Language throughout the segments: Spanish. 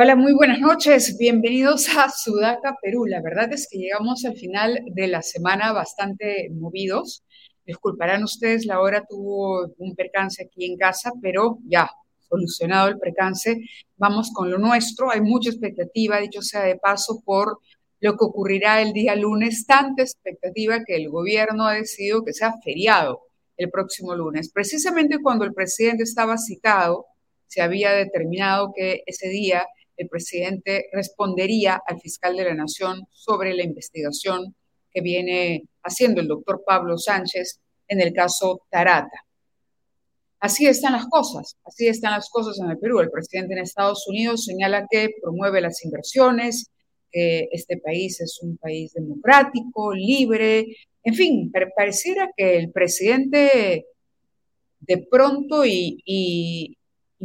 Hola, muy buenas noches. Bienvenidos a Sudaca, Perú. La verdad es que llegamos al final de la semana bastante movidos. Disculparán ustedes, la hora tuvo un percance aquí en casa, pero ya, solucionado el percance, vamos con lo nuestro. Hay mucha expectativa, dicho sea de paso, por lo que ocurrirá el día lunes, tanta expectativa que el gobierno ha decidido que sea feriado el próximo lunes. Precisamente cuando el presidente estaba citado, se había determinado que ese día el presidente respondería al fiscal de la Nación sobre la investigación que viene haciendo el doctor Pablo Sánchez en el caso Tarata. Así están las cosas, así están las cosas en el Perú. El presidente en Estados Unidos señala que promueve las inversiones, que este país es un país democrático, libre, en fin, pareciera que el presidente de pronto y, y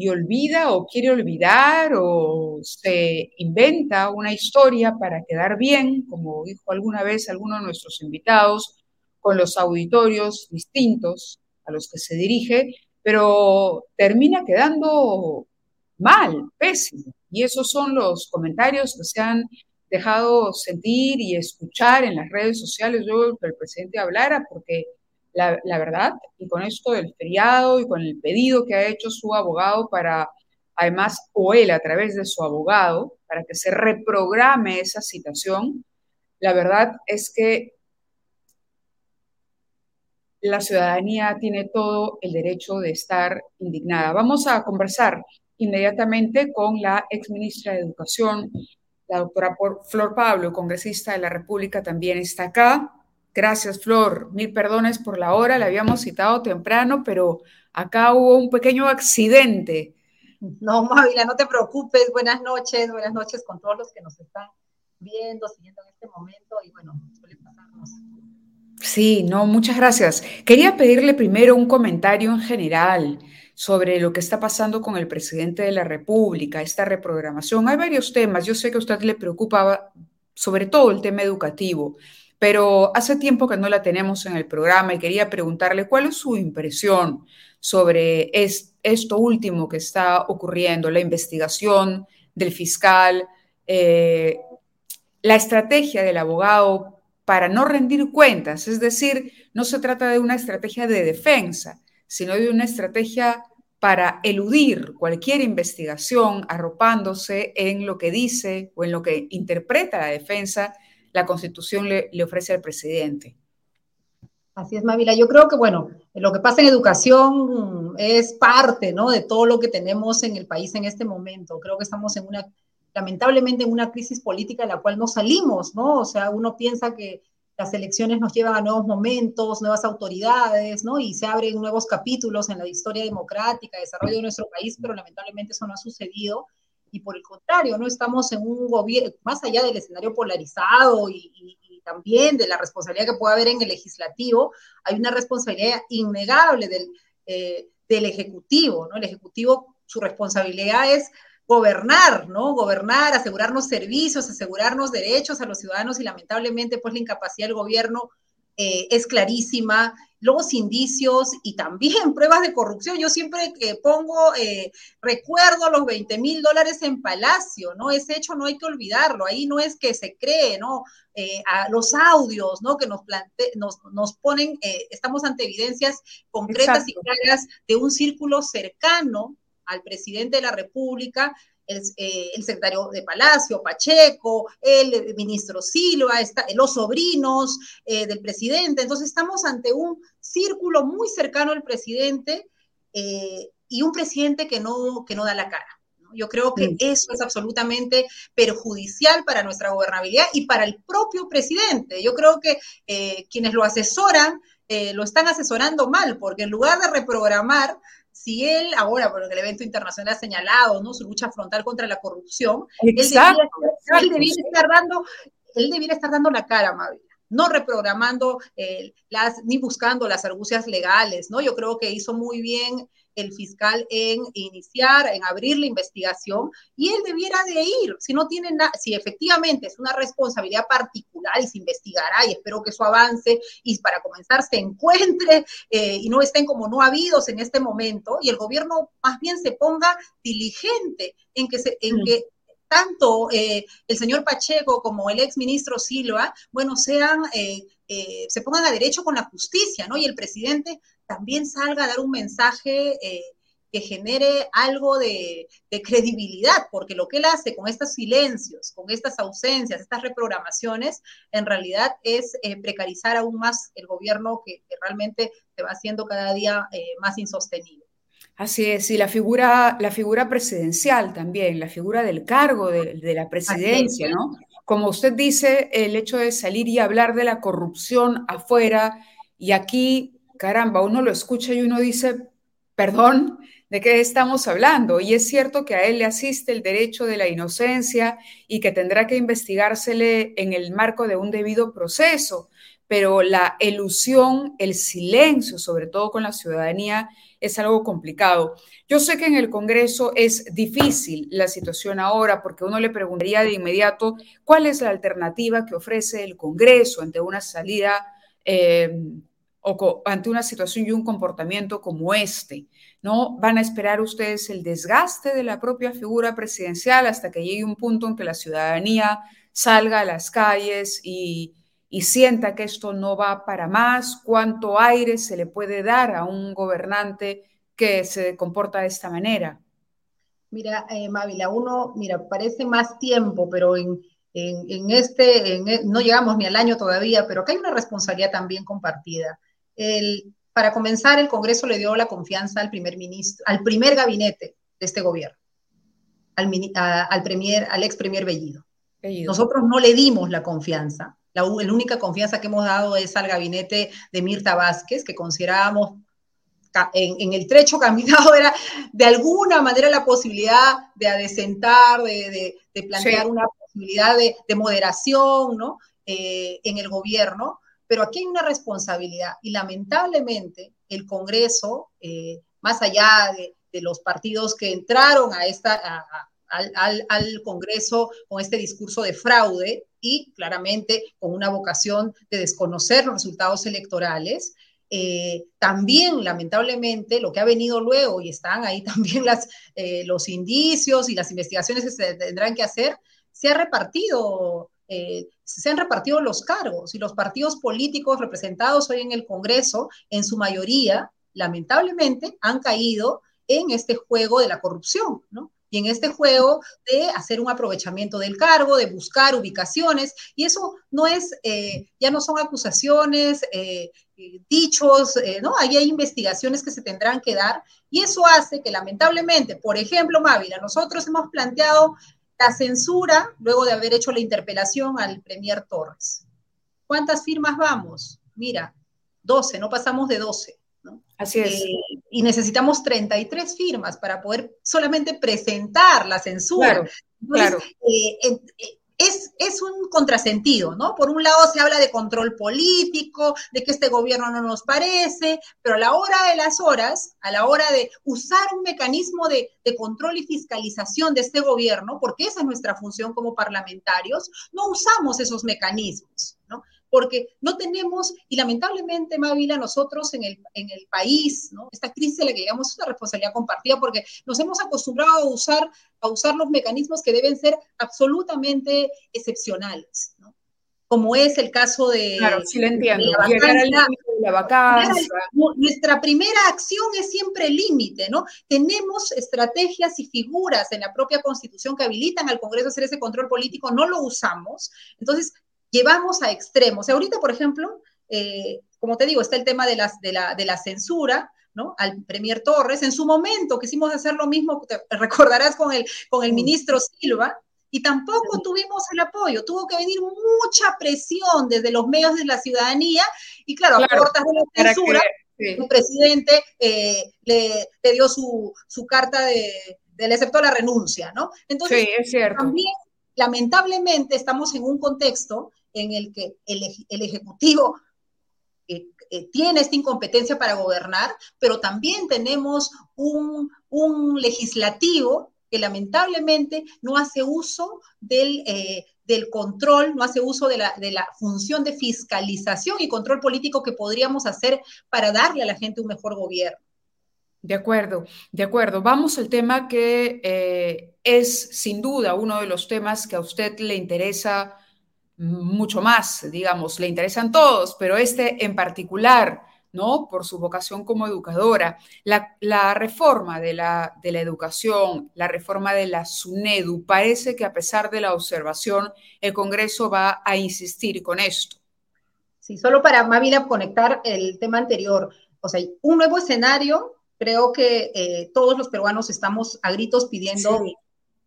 olvida o quiere olvidar o se inventa una historia para quedar bien, como dijo alguna vez alguno de nuestros invitados, con los auditorios distintos a los que se dirige, pero termina quedando mal, pésimo. Y esos son los comentarios que se han dejado sentir y escuchar en las redes sociales luego que el presidente hablara, porque la, verdad, y con esto del feriado y con el pedido que ha hecho su abogado para, además, o él a través de su abogado, para que se reprograme esa citación, la verdad es que la ciudadanía tiene todo el derecho de estar indignada. Vamos a conversar inmediatamente con la ex ministra de Educación, la doctora Flor Pablo, congresista de la República, también está acá. Gracias, Flor. Mil perdones por la hora, la habíamos citado temprano, pero acá hubo un pequeño accidente. No, Mávila, no te preocupes. Buenas noches, buenas noches con todos los que nos están viendo, siguiendo en este momento y bueno, suele pasarnos. Sí, no, muchas gracias. Quería pedirle primero un comentario en general sobre lo que está pasando con el presidente de la República, esta reprogramación. Hay varios temas. Yo sé que a usted le preocupaba sobre todo el tema educativo pero hace tiempo que no la tenemos en el programa y quería preguntarle cuál es su impresión sobre esto último que está ocurriendo, la investigación del fiscal, eh, la estrategia del abogado para no rendir cuentas, es decir, no se trata de una estrategia de defensa, sino de una estrategia para eludir cualquier investigación arropándose en lo que dice o en lo que interpreta la defensa la Constitución le, ofrece al presidente. Así es, Mavila. Yo creo que, bueno, lo que pasa en educación es parte, ¿no? De todo lo que tenemos en el país en este momento. Creo que estamos en una, lamentablemente, en una crisis política de la cual no salimos, ¿no? O sea, uno piensa que las elecciones nos llevan a nuevos momentos, nuevas autoridades, ¿no? Y se abren nuevos capítulos en la historia democrática, desarrollo de nuestro país, pero lamentablemente eso no ha sucedido y por el contrario, no estamos en un gobierno, más allá del escenario polarizado y, también de la responsabilidad que puede haber en el legislativo, hay una responsabilidad innegable del, eh, del Ejecutivo, ¿no? El Ejecutivo, su responsabilidad es gobernar, ¿no? Gobernar, asegurarnos servicios, asegurarnos derechos a los ciudadanos y lamentablemente pues la incapacidad del gobierno eh, es clarísima, los indicios y también pruebas de corrupción. Yo siempre que pongo, eh, recuerdo los 20 mil dólares en Palacio, ¿no? Ese hecho no hay que olvidarlo, ahí no es que se cree, ¿no? Eh, a los audios, ¿no? Que nos, nos, nos ponen, estamos ante evidencias concretas y claras de un círculo cercano al presidente de la República eh, el, secretario de Palacio, Pacheco, el ministro Silva, está, los sobrinos eh, del presidente. Entonces estamos ante un círculo muy cercano al presidente eh, y un presidente que no, que no da la cara. Yo creo que eso es absolutamente perjudicial para nuestra gobernabilidad y para el propio presidente. Yo creo que quienes lo asesoran lo están asesorando mal, porque en lugar de reprogramar, si él ahora, por el evento internacional ha señalado, ¿no? Su lucha frontal contra la corrupción, él debiera, estar dando, él debiera estar dando la cara, Mavila no reprogramando eh, las, ni buscando las argucias legales, ¿no? Yo creo que hizo muy bien el fiscal en iniciar, en abrir la investigación y él debiera de ir, si no tiene nada, si efectivamente es una responsabilidad particular y se investigará y espero que eso avance y para comenzar se encuentre eh, y no estén como no habidos en este momento y el gobierno más bien se ponga diligente en que, se, en mm. que tanto eh, el señor Pacheco como el ex ministro Silva, bueno, sean, eh, eh, se pongan a derecho con la justicia, ¿no? Y el presidente también salga a dar un mensaje que genere algo de, credibilidad, porque lo que él hace con estos silencios, con estas ausencias, estas reprogramaciones, en realidad es precarizar aún más el gobierno que, realmente se va haciendo cada día más insostenible. Así es, y la figura, la figura presidencial también, la figura del cargo de, la presidencia, ¿no? Como usted dice, el hecho de salir y hablar de la corrupción afuera, y aquí, caramba, uno lo escucha y uno dice, perdón, ¿de qué estamos hablando? Y es cierto que a él le asiste el derecho de la inocencia y que tendrá que investigársele en el marco de un debido proceso, pero la elusión, el silencio, sobre todo con la ciudadanía, es algo complicado. Yo sé que en el Congreso es difícil la situación ahora porque uno le preguntaría de inmediato cuál es la alternativa que ofrece el Congreso ante una salida eh, o ante una situación y un comportamiento como este. ¿No van a esperar ustedes el desgaste de la propia figura presidencial hasta que llegue un punto en que la ciudadanía salga a las calles y y sienta que esto no va para más, cuánto aire se le puede dar a un gobernante que se comporta de esta manera. Mira, eh, Mávila, uno, mira, parece más tiempo, pero en, en, este, e, no llegamos ni al año todavía, pero acá hay una responsabilidad también compartida. El, para comenzar, el Congreso le dio la confianza al primer ministro, al primer gabinete de este gobierno, al, al, premier, al ex premier Bellido. Bellido. Nosotros no le dimos la confianza la, única confianza que hemos dado es al gabinete de Mirta Vázquez, que considerábamos en, el trecho caminado era de alguna manera la posibilidad de adecentar, de, plantear una posibilidad de, moderación ¿no? Eh, en el gobierno, pero aquí hay una responsabilidad y lamentablemente el Congreso, eh, más allá de, los partidos que entraron a esta, al, Congreso con este discurso de fraude y claramente con una vocación de desconocer los resultados electorales. Eh, también, lamentablemente, lo que ha venido luego, y están ahí también eh, los indicios y las investigaciones que se tendrán que hacer, se ha repartido, eh, se han repartido los cargos y los partidos políticos representados hoy en el Congreso, en su mayoría, lamentablemente, han caído en este juego de la corrupción, y en este juego de hacer un aprovechamiento del cargo, de buscar ubicaciones, y eso no es, eh, ya no son acusaciones, eh, dichos, ¿no? Ahí hay investigaciones que se tendrán que dar, y eso hace que lamentablemente, por ejemplo, Mávila, nosotros hemos planteado la censura luego de haber hecho la interpelación al Premier Torres. ¿Cuántas firmas vamos? Mira, 12, no pasamos de 12. Así es. Eh, y necesitamos 33 firmas para poder solamente presentar la censura. Claro, eh, eh, es, es, un contrasentido, ¿no? Por un lado se habla de control político, de que este gobierno no nos parece, pero a la hora de las horas, a la hora de usar un mecanismo de, de control y fiscalización de este gobierno, porque esa es nuestra función como parlamentarios, no usamos esos mecanismos, ¿no? Porque no tenemos, y lamentablemente, Mávila, nosotros en el, en el país, ¿no? esta crisis a la que llegamos es una responsabilidad compartida porque nos hemos acostumbrado a usar, a usar los mecanismos que deben ser absolutamente excepcionales, ¿no? como es el caso de... Claro, sí lo entiendo. la vacancia. Nuestra primera acción es siempre el límite, ¿no? Tenemos estrategias y figuras en la propia Constitución que habilitan al Congreso a hacer ese control político, no lo usamos. Entonces, llevamos a extremos. Ahorita, por ejemplo, eh, como te digo, está el tema de, las, de, la, de la censura, ¿no? Al Premier Torres. En su momento quisimos hacer lo mismo, te recordarás con el, con el ministro Silva, y tampoco tuvimos el apoyo. Tuvo que venir mucha presión desde los medios de la ciudadanía, y claro, a puertas de la censura, el presidente eh, le, dio su, su carta de, de, le aceptó la renuncia, ¿no? Entonces, sí, es cierto. también, lamentablemente, estamos en un contexto en el que el, Ejecutivo eh, eh, tiene esta incompetencia para gobernar, pero también tenemos un, legislativo que lamentablemente no hace uso del, eh, del control, no hace uso de la, de la, función de fiscalización y control político que podríamos hacer para darle a la gente un mejor gobierno. De acuerdo, de acuerdo. Vamos al tema que es sin duda uno de los temas que a usted le interesa mucho más, digamos, le interesan todos, pero este en particular, ¿no? Por su vocación como educadora. La, reforma de la, de la educación, la reforma de la SUNEDU, parece que a pesar de la observación, el Congreso va a insistir con esto. Sí, solo para Mávila conectar el tema anterior, o sea, un nuevo escenario, creo que eh, todos los peruanos estamos a gritos pidiendo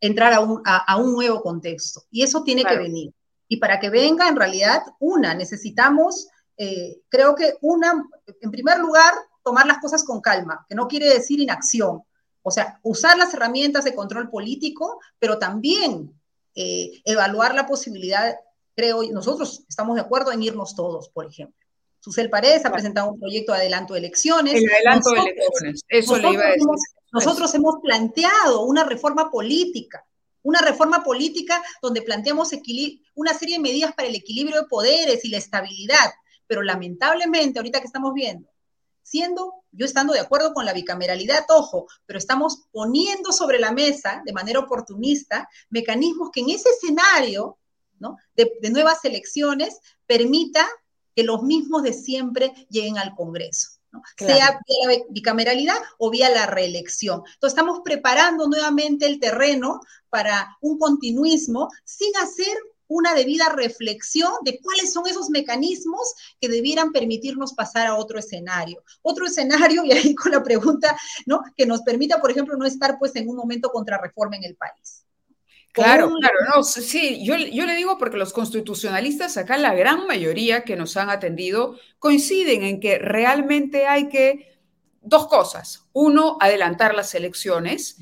entrar a un, a, un, nuevo contexto, y eso tiene que venir. Y para que venga, en realidad, una, necesitamos, eh, creo que una, en primer lugar, tomar las cosas con calma, que no quiere decir inacción. O sea, usar las herramientas de control político, pero también eh, evaluar la posibilidad, creo, nosotros estamos de acuerdo en irnos todos, por ejemplo. Susel Paredes ha presentado un proyecto de adelanto de elecciones. El adelanto de elecciones, eso le iba a decir. nosotros hemos planteado una reforma política una reforma política donde planteamos una serie de medidas para el equilibrio de poderes y la estabilidad, pero lamentablemente, ahorita que estamos viendo, siendo, yo estando de acuerdo con la bicameralidad, ojo, pero estamos poniendo sobre la mesa de manera oportunista mecanismos que en ese escenario de, de nuevas elecciones permita que los mismos de siempre lleguen al Congreso sea vía la bicameralidad o vía la reelección. Entonces estamos preparando nuevamente el terreno para un continuismo sin hacer una debida reflexión de cuáles son esos mecanismos que debieran permitirnos pasar a otro escenario. Otro escenario, y ahí con la pregunta, ¿no? Que nos permita, por ejemplo, no estar pues en un momento contrarreforma en el país. Claro, claro, no, sí, yo, yo, le digo porque los constitucionalistas acá, la gran mayoría que nos han atendido, coinciden en que realmente hay que, dos cosas, uno, adelantar las elecciones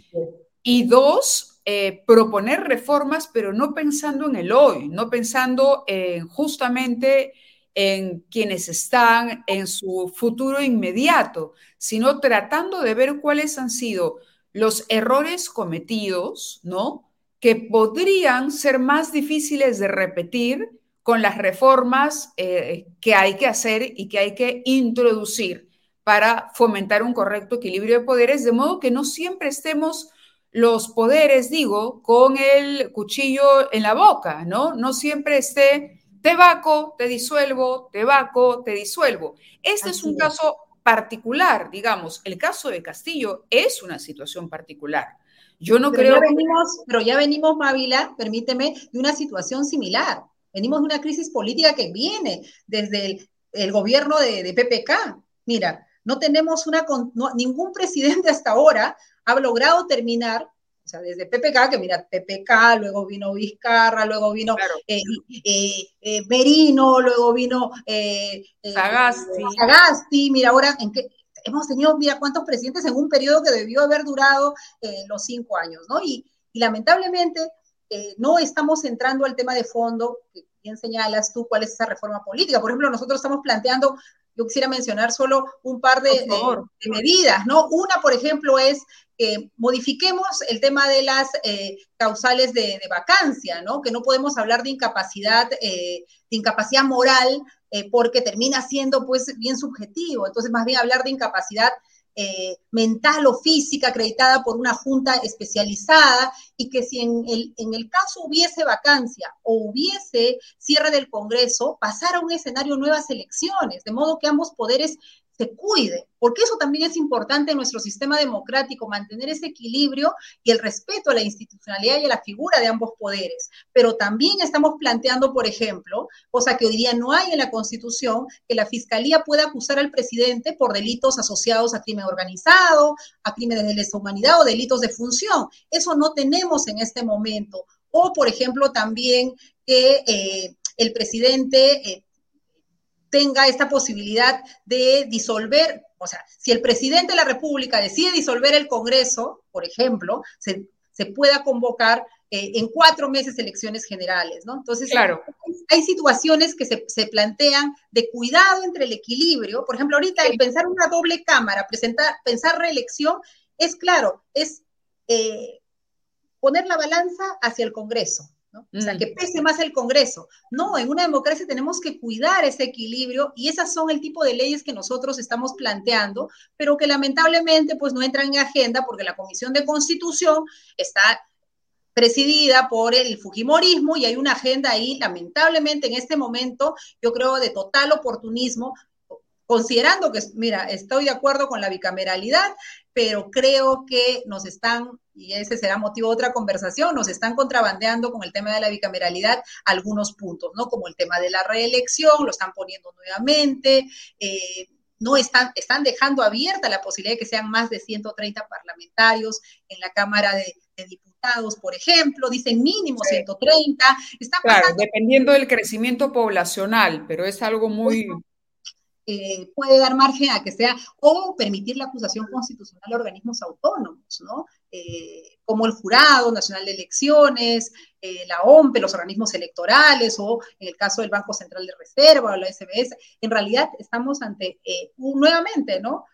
y dos, eh, proponer reformas, pero no pensando en el hoy, no pensando en justamente en quienes están en su futuro inmediato, sino tratando de ver cuáles han sido los errores cometidos, ¿no? Que podrían ser más difíciles de repetir con las reformas eh, que hay que hacer y que hay que introducir para fomentar un correcto equilibrio de poderes, de modo que no siempre estemos los poderes, digo, con el cuchillo en la boca, ¿no? No siempre esté, te vaco, te disuelvo, te vaco, te disuelvo. Este es un caso particular, digamos, el caso de Castillo es una situación particular. Yo no creo. Ya venimos, pero ya venimos, Mávila, permíteme, de una situación similar. Venimos de una crisis política que viene desde el, gobierno de, PPK. Mira, no tenemos una. ningún presidente hasta ahora ha logrado terminar o sea, desde PPK, que mira, PPK, luego vino Vizcarra, luego vino eh, eh, eh, Merino, luego vino Sagasti. Sagasti, mira, ahora en qué, hemos tenido, mira, cuántos presidentes en un periodo que debió haber durado eh, los cinco años, ¿no? Y, lamentablemente eh, no estamos entrando al tema de fondo, que bien señalas tú, cuál es esa reforma política. Por ejemplo, nosotros estamos planteando, yo quisiera mencionar solo un par de, medidas, ¿no? Una, por ejemplo, es que modifiquemos el tema de las eh, causales de, vacancia, ¿no? Que no podemos hablar de incapacidad, de incapacidad moral eh, porque termina siendo pues bien subjetivo. Entonces, más bien hablar de incapacidad eh, mental o física acreditada por una junta especializada y que si en el, en el caso hubiese vacancia o hubiese cierre del Congreso, pasara un escenario nuevas elecciones, de modo que ambos poderes se cuide, porque eso también es importante en nuestro sistema democrático, mantener ese equilibrio y el respeto a la institucionalidad y a la figura de ambos poderes. Pero también estamos planteando, por ejemplo, cosa que hoy día no hay en la Constitución, que la Fiscalía pueda acusar al presidente por delitos asociados a crimen organizado, a crímenes de lesa humanidad o delitos de función. Eso no tenemos en este momento. O, por ejemplo, también que eh, el presidente eh, tenga esta posibilidad de disolver, o sea, si el presidente de la República decide disolver el Congreso, por ejemplo, se, pueda convocar eh, en cuatro meses elecciones generales, ¿no? Entonces, claro. hay, situaciones que se, plantean de cuidado entre el equilibrio. Por ejemplo, ahorita el pensar una doble cámara, presentar, pensar reelección, es claro, es eh, poner la balanza hacia el Congreso, O sea, mm. que pese más el Congreso. No, en una democracia tenemos que cuidar ese equilibrio y esas son el tipo de leyes que nosotros estamos planteando, pero que lamentablemente pues no entran en agenda porque la Comisión de Constitución está presidida por el Fujimorismo y hay una agenda ahí, lamentablemente en este momento, yo creo, de total oportunismo, considerando que, mira, estoy de acuerdo con la bicameralidad, pero creo que nos están, y ese será motivo de otra conversación, nos están contrabandeando con el tema de la bicameralidad algunos puntos, ¿no? Como el tema de la reelección, lo están poniendo nuevamente, eh, no están, están dejando abierta la posibilidad de que sean más de 130 parlamentarios en la Cámara de, Diputados, por ejemplo, dicen mínimo 130. claro, dependiendo del crecimiento poblacional, pero es algo muy... Eh, puede dar margen a que sea, o permitir la acusación constitucional a organismos autónomos, ¿no? Eh, como el Jurado Nacional de Elecciones, eh, la OMPE, los organismos electorales, o en el caso del Banco Central de Reserva o la SBS. En realidad estamos ante, un, nuevamente, ¿no?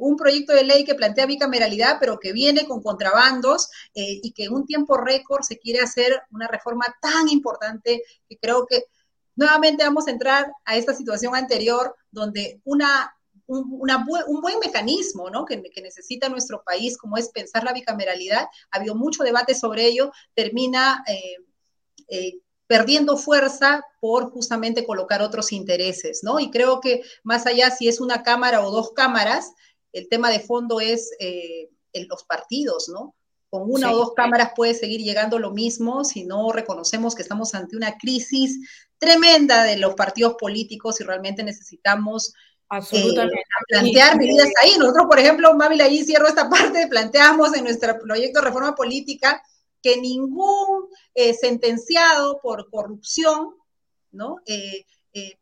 un proyecto de ley que plantea bicameralidad, pero que viene con contrabandos y que en un tiempo récord se quiere hacer una reforma tan importante que creo que nuevamente vamos a entrar a esta situación anterior donde una, un, buen mecanismo ¿no? que, necesita nuestro país, como es pensar la bicameralidad, ha habido mucho debate sobre ello, termina eh, eh, perdiendo fuerza por justamente colocar otros intereses, ¿no? Y creo que más allá si es una cámara o dos cámaras, el tema de fondo es eh, los partidos, ¿no? Con una o dos cámaras puede seguir llegando lo mismo si no reconocemos que estamos ante una crisis tremenda de los partidos políticos y realmente necesitamos eh, plantear medidas ahí. Nosotros, por ejemplo, Mávila, ahí cierro esta parte, planteamos en nuestro proyecto de reforma política que ningún eh, sentenciado por corrupción ¿no? Eh,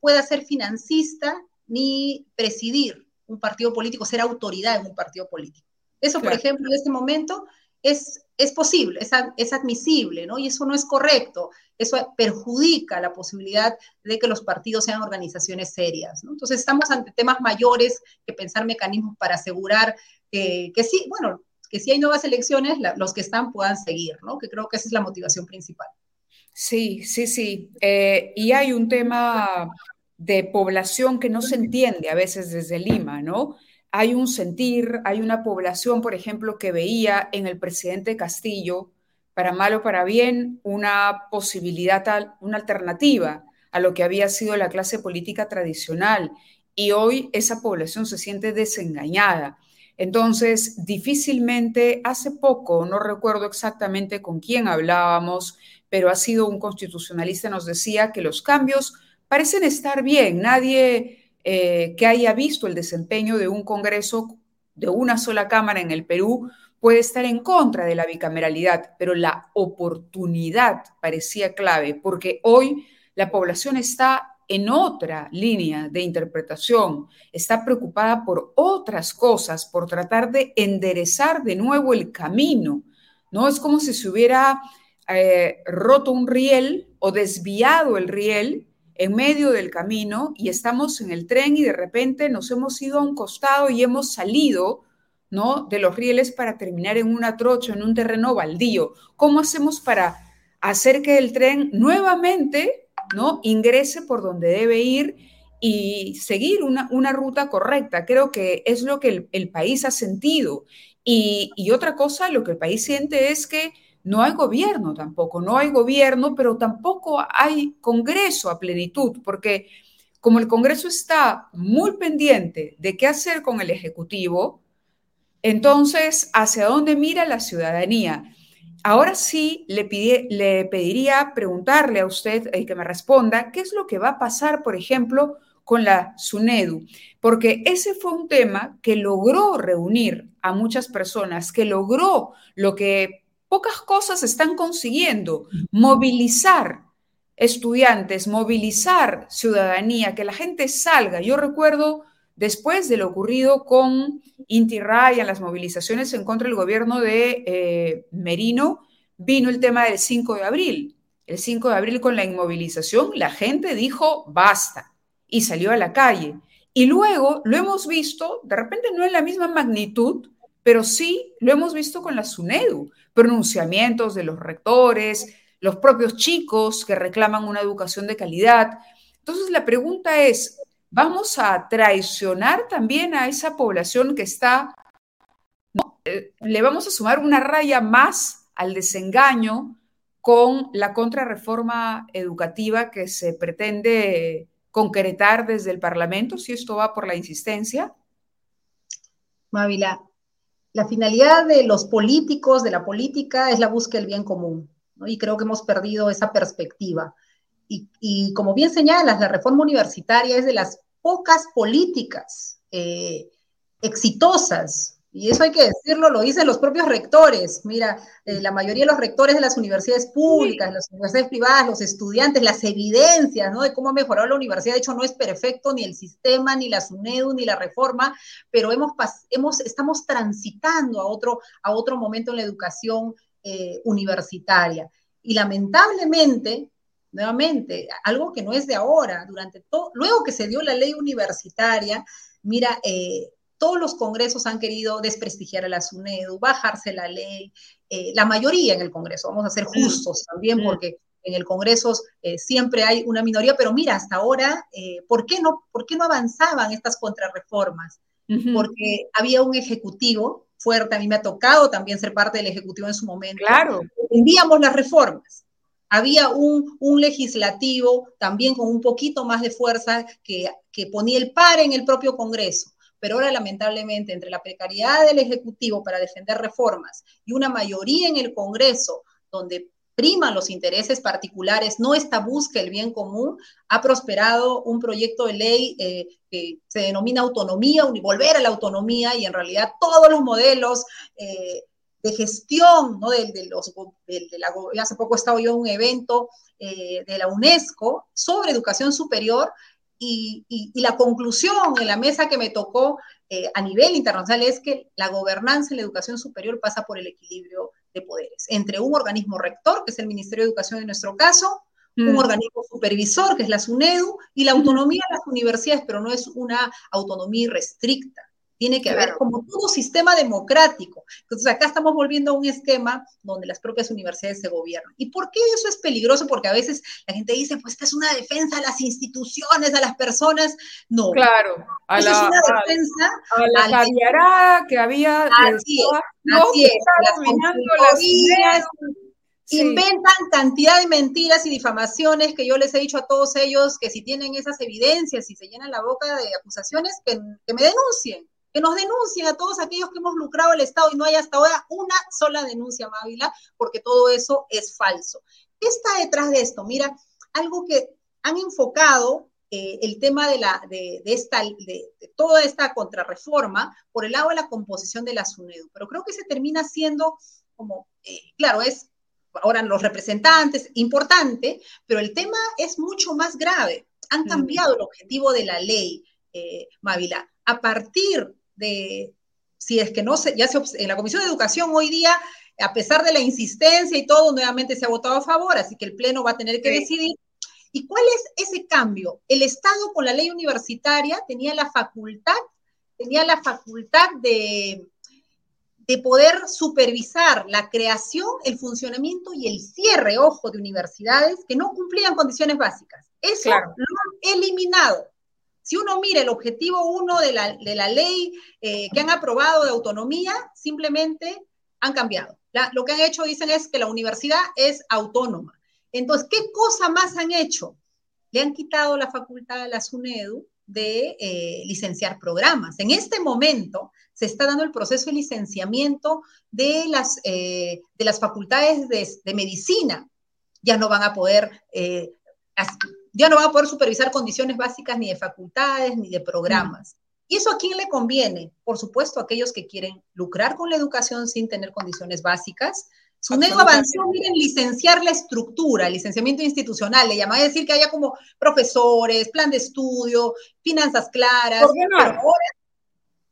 pueda ser financista ni presidir un partido político, ser autoridad en un partido político. Eso, por ejemplo, en este momento es, es posible, es, es, admisible, ¿no? Y eso no es correcto, eso perjudica la posibilidad de que los partidos sean organizaciones serias, ¿no? Entonces estamos ante temas mayores que pensar mecanismos para asegurar que, sí, bueno, que si hay nuevas elecciones, los que están puedan seguir, ¿no? Que creo que esa es la motivación principal. Sí, sí, sí. Eh, y hay un tema de población que no se entiende a veces desde Lima, ¿no? Hay un sentir, hay una población, por ejemplo, que veía en el presidente Castillo, para mal o para bien, una posibilidad, una alternativa a lo que había sido la clase política tradicional. Y hoy esa población se siente desengañada. Entonces, difícilmente, hace poco, no recuerdo exactamente con quién hablábamos, pero ha sido un constitucionalista, nos decía que los cambios parecen estar bien, nadie eh, que haya visto el desempeño de un Congreso de una sola Cámara en el Perú puede estar en contra de la bicameralidad, pero la oportunidad parecía clave, porque hoy la población está en otra línea de interpretación, está preocupada por otras cosas, por tratar de enderezar de nuevo el camino. No es como si se hubiera eh, roto un riel o desviado el riel en medio del camino y estamos en el tren y de repente nos hemos ido a un costado y hemos salido ¿no? de los rieles para terminar en una trocha, en un terreno baldío. ¿Cómo hacemos para hacer que el tren nuevamente ¿no? ingrese por donde debe ir y seguir una, una ruta correcta? Creo que es lo que el, país ha sentido. Y, y otra cosa, lo que el país siente es que no hay gobierno tampoco, no hay gobierno, pero tampoco hay Congreso a plenitud, porque como el Congreso está muy pendiente de qué hacer con el Ejecutivo, entonces, ¿hacia dónde mira la ciudadanía? Ahora sí le, le pediría preguntarle a usted y que me responda qué es lo que va a pasar, por ejemplo, con la SUNEDU, porque ese fue un tema que logró reunir a muchas personas, que logró lo que pocas cosas están consiguiendo. Movilizar estudiantes, movilizar ciudadanía, que la gente salga. Yo recuerdo después de lo ocurrido con Inti Raya, las movilizaciones en contra del gobierno de eh, Merino, vino el tema del 5 de abril. El 5 de abril con la inmovilización, la gente dijo basta y salió a la calle. Y luego lo hemos visto, de repente no en la misma magnitud, pero sí lo hemos visto con la SUNEDU, pronunciamientos de los rectores, los propios chicos que reclaman una educación de calidad. Entonces la pregunta es, ¿vamos a traicionar también a esa población que está, eh, le vamos a sumar una raya más al desengaño con la contrarreforma educativa que se pretende concretar desde el Parlamento, si esto va por la insistencia? Mávila, la finalidad de los políticos, de la política, es la búsqueda del bien común, y creo que hemos perdido esa perspectiva. Y, como bien señalas, la reforma universitaria es de las pocas políticas eh, exitosas y eso hay que decirlo, lo dicen los propios rectores. Mira, eh, la mayoría de los rectores de las universidades públicas, las universidades privadas, los estudiantes, las evidencias ¿no? de cómo ha mejorado la universidad. De hecho, no es perfecto ni el sistema, ni la SUNEDU, ni la reforma, pero hemos, hemos, estamos transitando a otro, a otro momento en la educación eh, universitaria. Y lamentablemente, nuevamente, algo que no es de ahora, durante todo, luego que se dio la ley universitaria, mira, eh, todos los congresos han querido desprestigiar a la SUNEDU, bajarse la ley, eh, la mayoría en el Congreso, vamos a ser justos también, porque en el Congreso eh, siempre hay una minoría, pero mira, hasta ahora, eh, ¿por, qué no, ¿por qué no avanzaban estas contrarreformas? Porque había un ejecutivo fuerte, a mí me ha tocado también ser parte del ejecutivo en su momento. Claro. Envíamos las reformas. Había un, un, legislativo también con un poquito más de fuerza que, que ponía el par en el propio Congreso pero ahora lamentablemente entre la precariedad del Ejecutivo para defender reformas y una mayoría en el Congreso donde priman los intereses particulares, no esta busca el bien común, ha prosperado un proyecto de ley eh, que se denomina autonomía, volver a la autonomía, y en realidad todos los modelos eh, de gestión, ¿no? De, los, hace poco he estado yo en un evento eh, de la UNESCO sobre educación superior, y, la conclusión en la mesa que me tocó eh, a nivel internacional es que la gobernanza en la educación superior pasa por el equilibrio de poderes entre un organismo rector, que es el Ministerio de Educación en nuestro caso, un mm. organismo supervisor, que es la SUNEDU, y la autonomía de las universidades, pero no es una autonomía restricta tiene que haber como todo sistema democrático. Entonces acá estamos volviendo a un esquema donde las propias universidades se gobiernan. ¿Y por qué eso es peligroso? Porque a veces la gente dice, pues esta es una defensa a las instituciones, a las personas. No. Claro. A la, es una defensa a, la que había. Así es, así es. Las Inventan cantidad de mentiras y difamaciones que yo les he dicho a todos ellos que si tienen esas evidencias y se llenan la boca de acusaciones, que me denuncien que nos denuncien a todos aquellos que hemos lucrado el Estado y no hay hasta ahora una sola denuncia, Mávila, porque todo eso es falso. ¿Qué está detrás de esto? Mira, algo que han enfocado eh, el tema de, la, de, esta, de, toda esta contrarreforma por el lado de la composición de la SUNEDU, pero creo que se termina siendo como, eh, claro, es ahora los representantes, importante, pero el tema es mucho más grave. Han mm. cambiado el objetivo de la ley, eh, Mávila. A partir de, si es que no se, ya se, en la Comisión de Educación hoy día, a pesar de la insistencia y todo, nuevamente se ha votado a favor, así que el Pleno va a tener que decidir. ¿Y cuál es ese cambio? El Estado con la ley universitaria tenía la facultad, tenía la facultad de, de poder supervisar la creación, el funcionamiento y el cierre, ojo, de universidades que no cumplían condiciones básicas. Eso lo han eliminado. Si uno mira el objetivo uno de la, ley eh, que han aprobado de autonomía, simplemente han cambiado. lo que han hecho, dicen, es que la universidad es autónoma. Entonces, ¿qué cosa más han hecho? Le han quitado la facultad a la SUNEDU de eh, licenciar programas. En este momento se está dando el proceso de licenciamiento de las, eh, de las facultades de, medicina. Ya no van a poder ya no va a poder supervisar condiciones básicas ni de facultades ni de programas. ¿Y eso a quién le conviene? Por supuesto, a aquellos que quieren lucrar con la educación sin tener condiciones básicas. SUNEDO avanzó, miren, licenciar la estructura, el licenciamiento institucional, le llamaba a decir que haya como profesores, plan de estudio, finanzas claras. Pero ahora,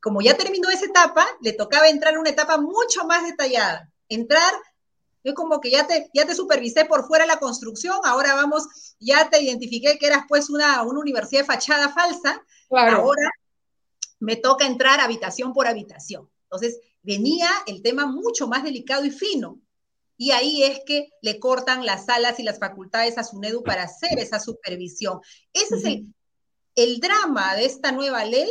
como ya terminó esa etapa, le tocaba entrar a una etapa mucho más detallada, entrar yo como que ya te, ya te supervisé por fuera la construcción, ahora vamos, ya te identifiqué que eras pues una, una universidad de fachada falsa, ahora me toca entrar habitación por habitación. Entonces, venía el tema mucho más delicado y fino. y ahí es que le cortan las alas y las facultades a SUNEDU para hacer esa supervisión. Ese es el, el drama de esta nueva ley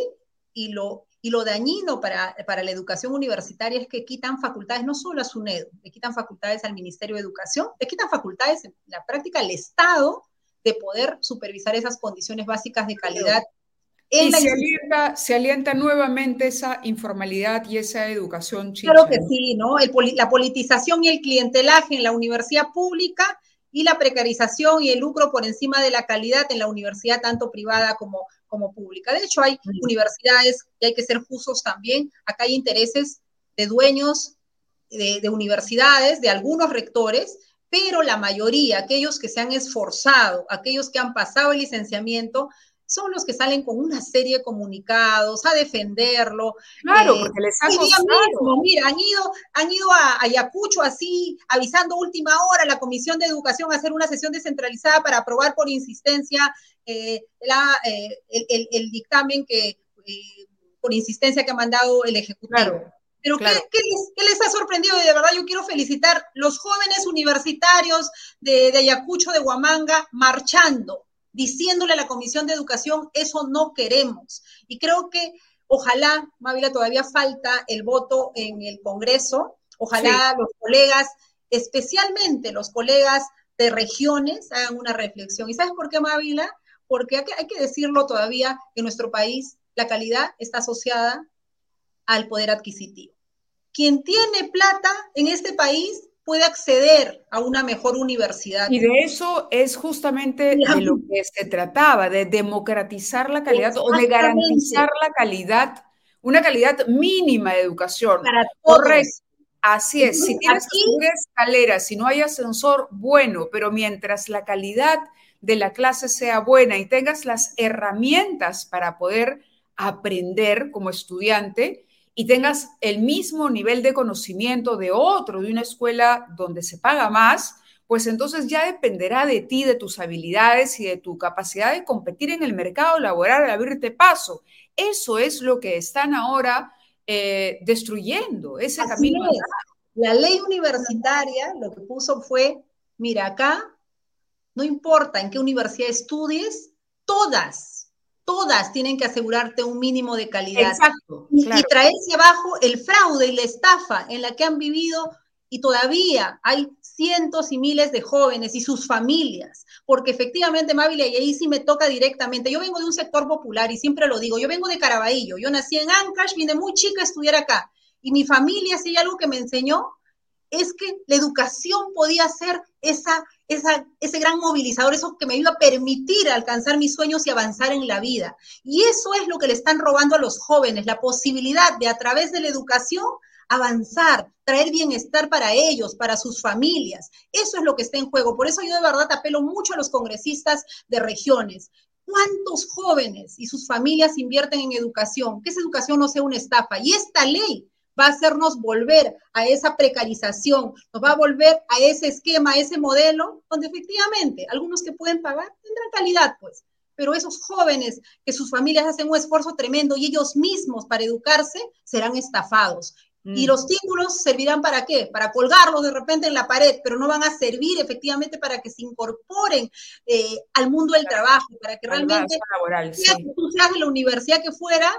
y lo, y lo dañino para, para, la educación universitaria es que quitan facultades no solo a SUNEDU, le quitan facultades al Ministerio de Educación, le quitan facultades en la práctica al Estado de poder supervisar esas condiciones básicas de calidad y se alienta, se alienta, nuevamente esa informalidad y esa educación chica. Claro que sí, ¿no? la politización y el clientelaje en la universidad pública y la precarización y el lucro por encima de la calidad en la universidad, tanto privada como, como pública. De hecho, hay universidades, y hay que ser justos también, acá hay intereses de dueños de, de universidades, de algunos rectores, pero la mayoría, aquellos que se han esforzado, aquellos que han pasado el licenciamiento, son los que salen con una serie de comunicados a defenderlo. Claro, eh, porque les han mismo, mira, han ido, han ido a Ayacucho así, avisando última hora a la Comisión de Educación a hacer una sesión descentralizada para aprobar por insistencia eh, la, eh, el, dictamen que, por insistencia que ha mandado el Ejecutivo. Pero ¿qué, les, ha sorprendido? Y de verdad yo quiero felicitar los jóvenes universitarios de, de Ayacucho, de Huamanga, marchando diciéndole a la Comisión de Educación, eso no queremos. Y creo que ojalá, Mávila, todavía falta el voto en el Congreso, ojalá los colegas, especialmente los colegas de regiones, hagan una reflexión. ¿Y sabes por qué, Mávila? Porque hay que, hay que decirlo todavía, en nuestro país la calidad está asociada al poder adquisitivo. Quien tiene plata en este país puede acceder a una mejor universidad. Y de eso es justamente de lo que se trataba, de democratizar la calidad o de garantizar la calidad, una calidad mínima de educación. Para todos. Así es, si tienes que subir escaleras, si no hay ascensor, bueno, pero mientras la calidad de la clase sea buena y tengas las herramientas para poder aprender como estudiante, y tengas el mismo nivel de conocimiento de otro, de una escuela donde se paga más, pues entonces ya dependerá de ti, de tus habilidades y de tu capacidad de competir en el mercado laboral, abrirte paso. Eso es lo que están ahora eh, destruyendo, ese camino. La ley universitaria lo que puso fue, mira, acá no importa en qué universidad estudies, todas todas tienen que asegurarte un mínimo de calidad. Exacto. Y, traerse abajo el fraude y la estafa en la que han vivido y todavía hay cientos y miles de jóvenes y sus familias, porque efectivamente, Mávila, y ahí sí me toca directamente. Yo vengo de un sector popular y siempre lo digo, yo vengo de Caraballo, yo nací en Ancash, vine muy chica a estudiar acá, y mi familia, si hay algo que me enseñó, es que la educación podía ser esa, esa, ese gran movilizador, eso que me iba a permitir alcanzar mis sueños y avanzar en la vida. Y eso es lo que le están robando a los jóvenes, la posibilidad de a través de la educación avanzar, traer bienestar para ellos, para sus familias. Eso es lo que está en juego. Por eso yo de verdad apelo mucho a los congresistas de regiones. ¿Cuántos jóvenes y sus familias invierten en educación? Que esa educación no sea una estafa. Y esta ley va a hacernos volver a esa precarización, nos va a volver a ese esquema, a ese modelo, donde efectivamente algunos que pueden pagar tendrán calidad, pues, pero esos jóvenes que sus familias hacen un esfuerzo tremendo y ellos mismos para educarse serán estafados. Y mm. los títulos servirán para qué? Para colgarlos de repente en la pared, pero no van a servir efectivamente para que se incorporen eh, al mundo del trabajo, para que realmente, laboral, sea que tú seas de la universidad que fuera,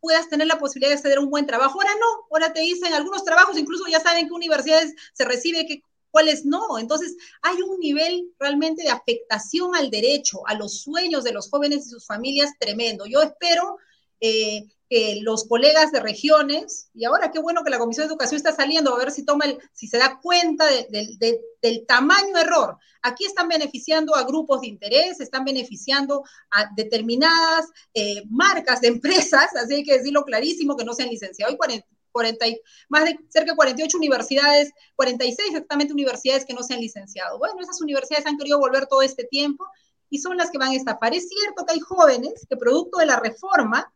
puedas tener la posibilidad de acceder a un buen trabajo. Ahora no, ahora te dicen algunos trabajos, incluso ya saben qué universidades se recibe, que, cuáles no. Entonces, hay un nivel realmente de afectación al derecho, a los sueños de los jóvenes y sus familias tremendo. Yo espero eh, que los colegas de regiones, y ahora qué bueno que la Comisión de Educación está saliendo, a ver si toma el, si se da cuenta del tamaño error. Aquí están beneficiando a grupos de interés, están beneficiando a determinadas eh, marcas de empresas, así hay que decirlo clarísimo, que no sean licenciados. Hoy 40, más de cerca de 48 universidades, 46 exactamente universidades que no se han licenciado. Bueno, esas universidades han querido volver todo este tiempo y son las que van a estafar. Es cierto que hay jóvenes que producto de la reforma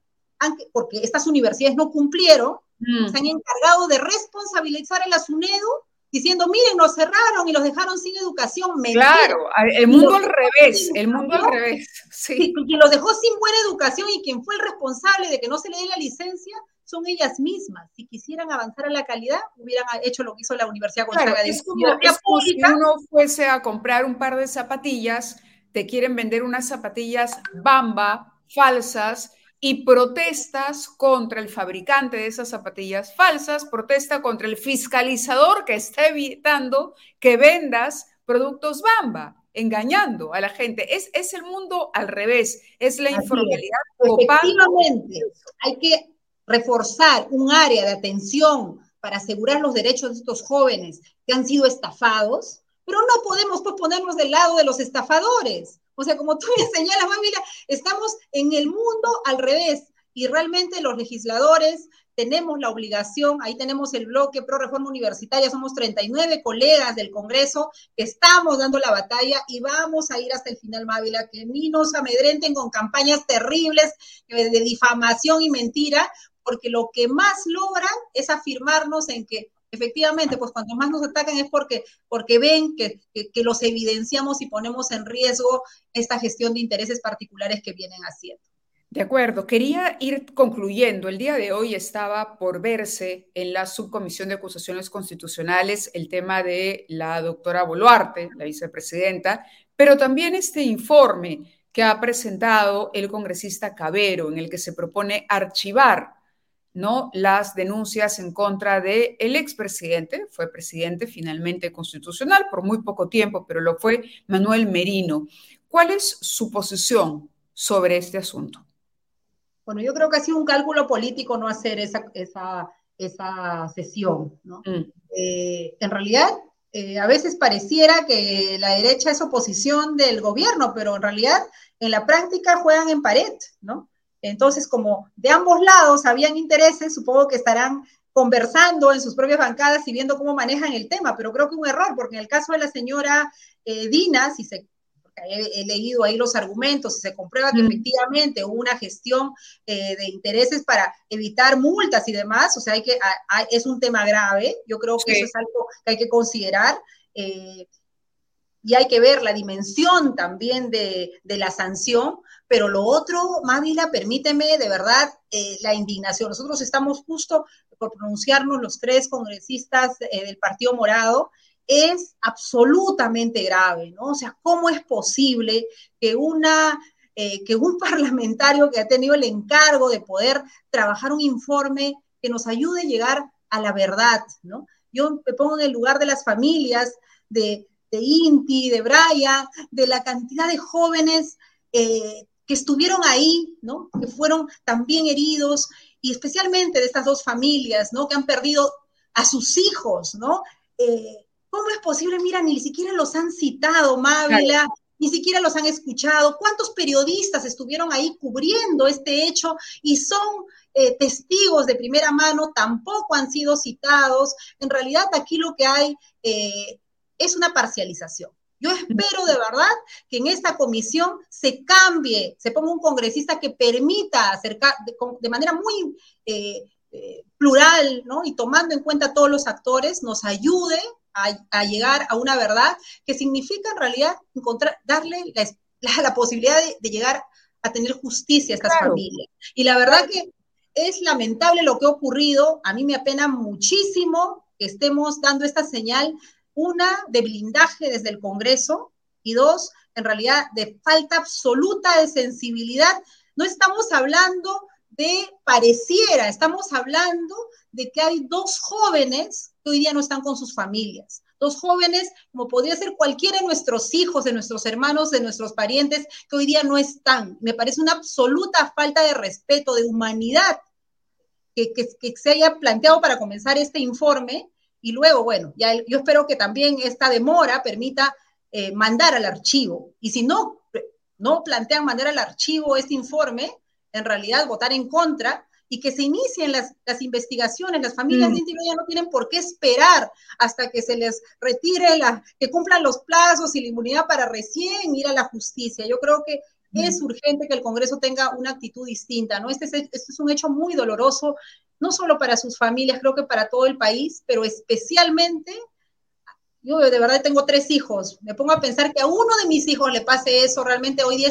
porque estas universidades no cumplieron, mm. se han encargado de responsabilizar a la SUNEDU diciendo, miren, nos cerraron y los dejaron sin educación. Claro, el mundo al revés, el mundo al revés. Sí. quien los dejó sin buena educación y quien fue el responsable de que no se le dé la licencia son ellas mismas. Si quisieran avanzar a la calidad, hubieran hecho lo que hizo la Universidad Gonzaga de Universidad Si uno fuese a comprar un par de zapatillas, te quieren vender unas zapatillas bamba, falsas, y protestas contra el fabricante de esas zapatillas falsas, protesta contra el fiscalizador que está evitando que vendas productos Bamba, engañando a la gente. Es, es el mundo al revés, es la informalidad. Efectivamente, hay que reforzar un área de atención para asegurar los derechos de estos jóvenes que han sido estafados, pero no podemos pues, ponernos del lado de los estafadores. O sea, como tú me señalas, familia, estamos en el mundo al revés y realmente los legisladores tenemos la obligación, ahí tenemos el bloque pro reforma universitaria, somos 39 colegas del Congreso que estamos dando la batalla y vamos a ir hasta el final, Mávila, que ni nos amedrenten con campañas terribles de difamación y mentira, porque lo que más logran es afirmarnos en que efectivamente, pues cuanto más nos atacan es porque, porque ven que, que, los evidenciamos y ponemos en riesgo esta gestión de intereses particulares que vienen haciendo. De acuerdo, quería ir concluyendo. El día de hoy estaba por verse en la subcomisión de acusaciones constitucionales el tema de la doctora Boluarte, la vicepresidenta, pero también este informe que ha presentado el congresista Cabero, en el que se propone archivar ¿no? las denuncias en contra del el expresidente, fue presidente finalmente constitucional por muy poco tiempo, pero lo fue Manuel Merino. ¿Cuál es su posición sobre este asunto? Bueno, yo creo que ha sido un cálculo político no hacer esa, esa, esa sesión. ¿no? Mm. Eh, en realidad, eh, a veces pareciera que la derecha es oposición del gobierno, pero en realidad en la práctica juegan en pared, ¿no? Entonces, como de ambos lados habían intereses, supongo que estarán conversando en sus propias bancadas y viendo cómo manejan el tema, pero creo que un error, porque en el caso de la señora eh, Dina, si se he, leído ahí los argumentos, si se comprueba que efectivamente hubo una gestión eh, de intereses para evitar multas y demás, o sea, hay que, es un tema grave, yo creo que eso es algo que hay que considerar. Eh, y hay que ver la dimensión también de, de la sanción, pero lo otro, Mávila, permíteme de verdad eh, la indignación. Nosotros estamos justo por pronunciarnos los tres congresistas eh, del Partido Morado, es absolutamente grave, ¿no? O sea, ¿cómo es posible que una eh, que un parlamentario que ha tenido el encargo de poder trabajar un informe que nos ayude a llegar a la verdad, ¿no? Yo me pongo en el lugar de las familias, de, Inti, de Braya, de la cantidad de jóvenes eh, que estuvieron ahí, ¿no? Que fueron también heridos, y especialmente de estas dos familias, ¿no? Que han perdido a sus hijos, ¿no? Eh, ¿Cómo es posible? Mira, ni siquiera los han citado, Mávila, ni siquiera los han escuchado. ¿Cuántos periodistas estuvieron ahí cubriendo este hecho y son eh, testigos de primera mano? Tampoco han sido citados. En realidad aquí lo que hay eh, es una parcialización. Yo espero de verdad que en esta comisión se cambie, se ponga un congresista que permita acercar de, manera muy eh, eh, plural, ¿no? Y tomando en cuenta todos los actores, nos ayude a, llegar a una verdad que significa en realidad encontrar, darle la, posibilidad de, llegar a tener justicia a estas familias. Y la verdad que es lamentable lo que ha ocurrido, a mí me apena muchísimo que estemos dando esta señal una, de blindaje desde el Congreso y dos, en realidad, de falta absoluta de sensibilidad. No estamos hablando de pareciera, estamos hablando de que hay dos jóvenes que hoy día no están con sus familias. Dos jóvenes, como podría ser cualquiera de nuestros hijos, de nuestros hermanos, de nuestros parientes, que hoy día no están. Me parece una absoluta falta de respeto, de humanidad, que, que, que se haya planteado para comenzar este informe y luego, bueno, ya yo espero que también esta demora permita eh, mandar al archivo. Y si no, no plantean mandar al archivo este informe, en realidad votar en contra y que se inicien las, investigaciones. Las familias mm. de ya no tienen por qué esperar hasta que se les retire, la, que cumplan los plazos y la inmunidad para recién ir a la justicia. Yo creo que es urgente que el Congreso tenga una actitud distinta, ¿no? Este es, este es un hecho muy doloroso no solo para sus familias, creo que para todo el país, pero especialmente, yo de verdad tengo tres hijos, me pongo a pensar que a uno de mis hijos le pase eso, realmente hoy día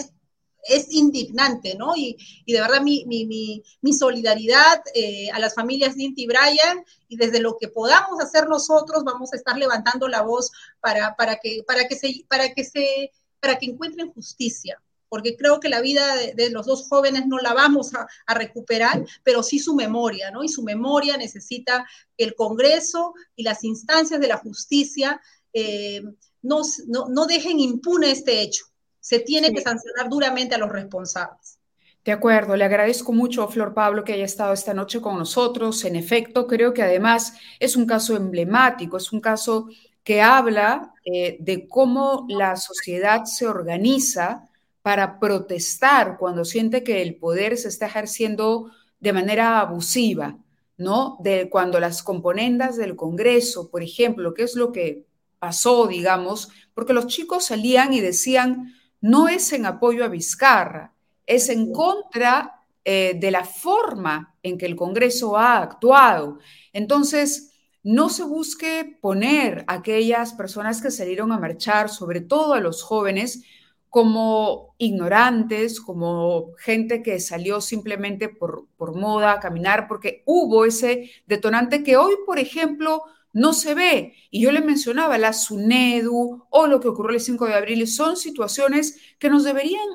es indignante, ¿no? Y, de verdad mi, mi, solidaridad eh, a las familias de Inti y Brian y desde lo que podamos hacer nosotros vamos a estar levantando la voz para, para, que, para, que, se, para, que, se, para que encuentren justicia, porque creo que la vida de, los dos jóvenes no la vamos a, recuperar, pero sí su memoria, ¿no? Y su memoria necesita que el Congreso y las instancias de la justicia eh, no, no, dejen impune este hecho. Se tiene que sancionar duramente a los responsables. De acuerdo, le agradezco mucho, Flor Pablo, que haya estado esta noche con nosotros. En efecto, creo que además es un caso emblemático, es un caso que habla eh, de cómo la sociedad se organiza para protestar cuando siente que el poder se está ejerciendo de manera abusiva, ¿no? De cuando las componendas del Congreso, por ejemplo, ¿qué es lo que pasó, digamos? Porque los chicos salían y decían, no es en apoyo a Vizcarra, es en contra eh, de la forma en que el Congreso ha actuado. Entonces, no se busque poner a aquellas personas que salieron a marchar, sobre todo a los jóvenes, como ignorantes, como gente que salió simplemente por, por moda a caminar, porque hubo ese detonante que hoy, por ejemplo, no se ve. Y yo le mencionaba la SUNEDU o lo que ocurrió el 5 de abril, son situaciones que nos deberían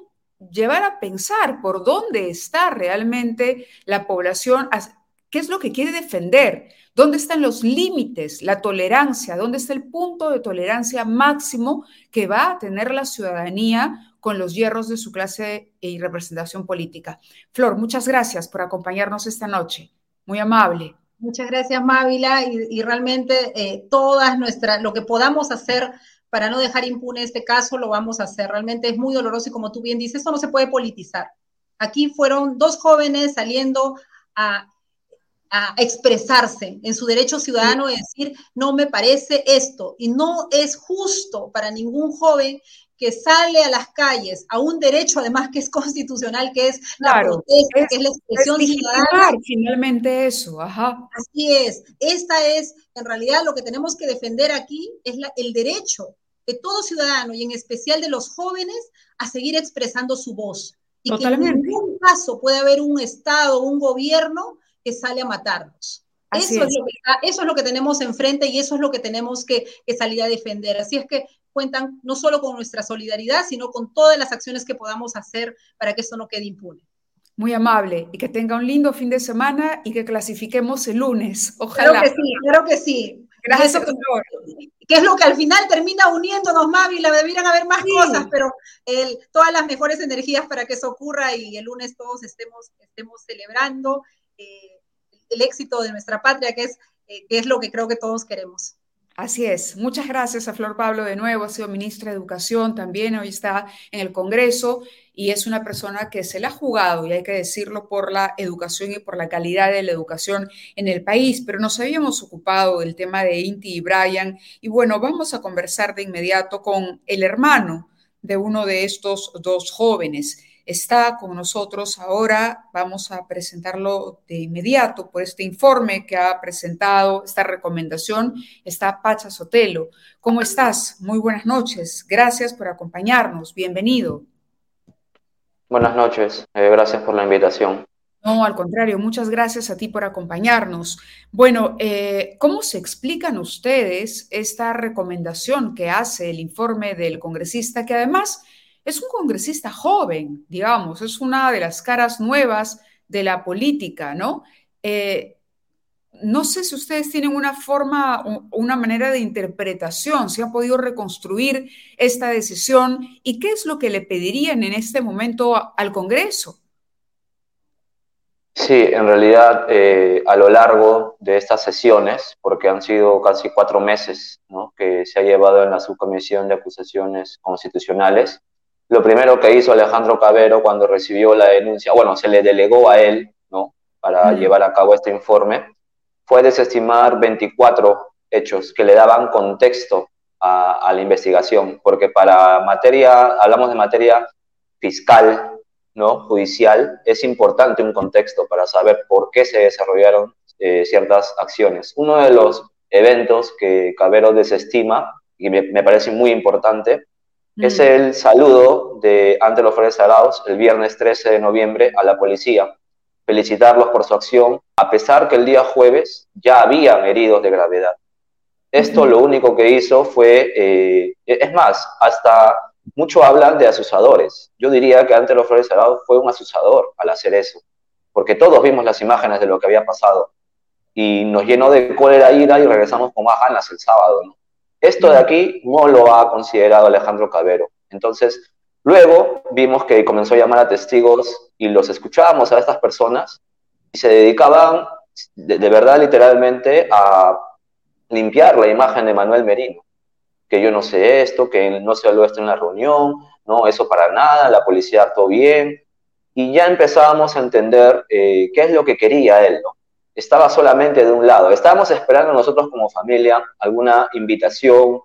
llevar a pensar por dónde está realmente la población, qué es lo que quiere defender, dónde están los límites, la tolerancia, dónde está el punto de tolerancia máximo que va a tener la ciudadanía con los hierros de su clase y representación política. Flor, muchas gracias por acompañarnos esta noche. Muy amable. Muchas gracias, Mávila, y, realmente eh, todas nuestras, lo que podamos hacer para no dejar impune este caso, lo vamos a hacer. Realmente es muy doloroso y como tú bien dices, eso no se puede politizar. Aquí fueron dos jóvenes saliendo a, a expresarse en su derecho ciudadano de decir, no me parece esto. Y no es justo para ningún joven que sale a las calles a un derecho además que es constitucional, que es la protesta, que es la expresión ciudadana. Finalmente eso, ajá. Así es. Esta es, en realidad, lo que tenemos que defender aquí es el derecho de todo ciudadano y en especial de los jóvenes a seguir expresando su voz. Y que en ningún caso puede haber un Estado, un gobierno que sale a matarnos. Eso es. lo que, eso es, lo que, tenemos enfrente y eso es lo que tenemos que, que salir a defender. Así es que cuentan no solo con nuestra solidaridad, sino con todas las acciones que podamos hacer para que esto no quede impune. Muy amable y que tenga un lindo fin de semana y que clasifiquemos el lunes. Ojalá. Claro que sí, claro que sí. Gracias, que, que, es lo que al final termina uniéndonos, Mávila. Debieran haber más cosas, pero el, todas las mejores energías para que eso ocurra y el lunes todos estemos, estemos celebrando eh, el éxito de nuestra patria, que es, eh, que es lo que creo que todos queremos. Así es. Muchas gracias a Flor Pablo de nuevo. Ha sido ministra de Educación también. Hoy está en el Congreso y es una persona que se la ha jugado, y hay que decirlo, por la educación y por la calidad de la educación en el país. Pero nos habíamos ocupado del tema de Inti y Brian. Y bueno, vamos a conversar de inmediato con el hermano de uno de estos dos jóvenes está con nosotros ahora. Vamos a presentarlo de inmediato por este informe que ha presentado, esta recomendación. Está Pacha Sotelo. ¿Cómo estás? Muy buenas noches. Gracias por acompañarnos. Bienvenido. Buenas noches. Eh, gracias por la invitación. No, al contrario, muchas gracias a ti por acompañarnos. Bueno, eh, ¿cómo se explican ustedes esta recomendación que hace el informe del congresista, que además es un congresista joven, digamos, es una de las caras nuevas de la política, ¿no? Eh, no sé si ustedes tienen una forma, una manera de interpretación, si han podido reconstruir esta decisión y qué es lo que le pedirían en este momento al Congreso. Sí, en realidad eh, a lo largo de estas sesiones, porque han sido casi cuatro meses ¿no? que se ha llevado en la subcomisión de acusaciones constitucionales, lo primero que hizo Alejandro Cabero cuando recibió la denuncia, bueno, se le delegó a él, ¿no? Para llevar a cabo este informe, fue desestimar 24 hechos que le daban contexto a, la investigación, porque para materia, hablamos de materia fiscal, ¿no? Judicial, es importante un contexto para saber por qué se desarrollaron eh, ciertas acciones. Uno de los eventos que Cabero desestima, y me parece muy importante, Es mm. el saludo de Ángelo Flores Arauz el viernes 13 de noviembre a la policía. Felicitarlos por su acción, a pesar que el día jueves ya habían heridos de gravedad. Esto lo único que hizo fue, eh, es más, hasta mucho hablan de asusadores. Yo diría que Ángelo Flores Arauz fue un asusador al hacer eso, porque todos vimos las imágenes de lo que había pasado y nos llenó de cólera, ira y regresamos con más ganas el sábado. ¿no? Esto de aquí no lo ha considerado Alejandro Cabero. Entonces, luego vimos que comenzó a llamar a testigos y los escuchábamos a estas personas y se dedicaban de, verdad literalmente a limpiar la imagen de Manuel Merino. Que yo no sé esto, que no se habló esto en la reunión, no, eso para nada, la policía actuó bien. Y ya empezábamos a entender eh, qué es lo que quería él, ¿no? Estaba solamente de un lado. Estábamos esperando nosotros como familia alguna invitación,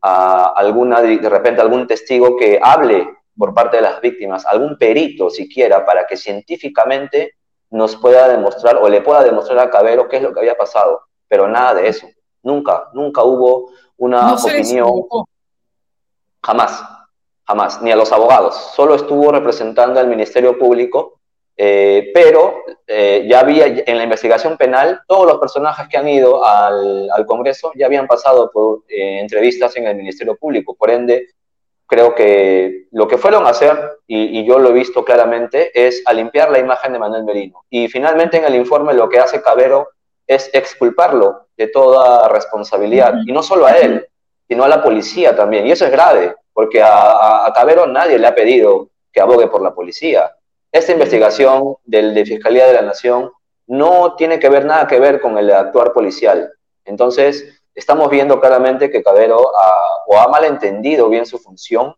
a alguna, de repente algún testigo que hable por parte de las víctimas, algún perito siquiera, para que científicamente nos pueda demostrar o le pueda demostrar a Cabero qué es lo que había pasado. Pero nada de eso. Nunca, nunca hubo una opinión. Jamás, jamás, ni a los abogados. Solo estuvo representando al Ministerio Público eh, pero eh, ya había en la investigación penal, todos los personajes que han ido al, Congreso ya habían pasado por eh, entrevistas en el Ministerio Público. Por ende, creo que lo que fueron a hacer, y, yo lo he visto claramente, es a limpiar la imagen de Manuel Merino. Y finalmente en el informe lo que hace Cabero es exculparlo de toda responsabilidad. Y no solo a él, sino a la policía también. Y eso es grave, porque a, a Cabero nadie le ha pedido que abogue por la policía esta investigación del, de Fiscalía de la Nación no tiene que ver nada que ver con el actuar policial. Entonces, estamos viendo claramente que Cabero ha, o ha malentendido bien su función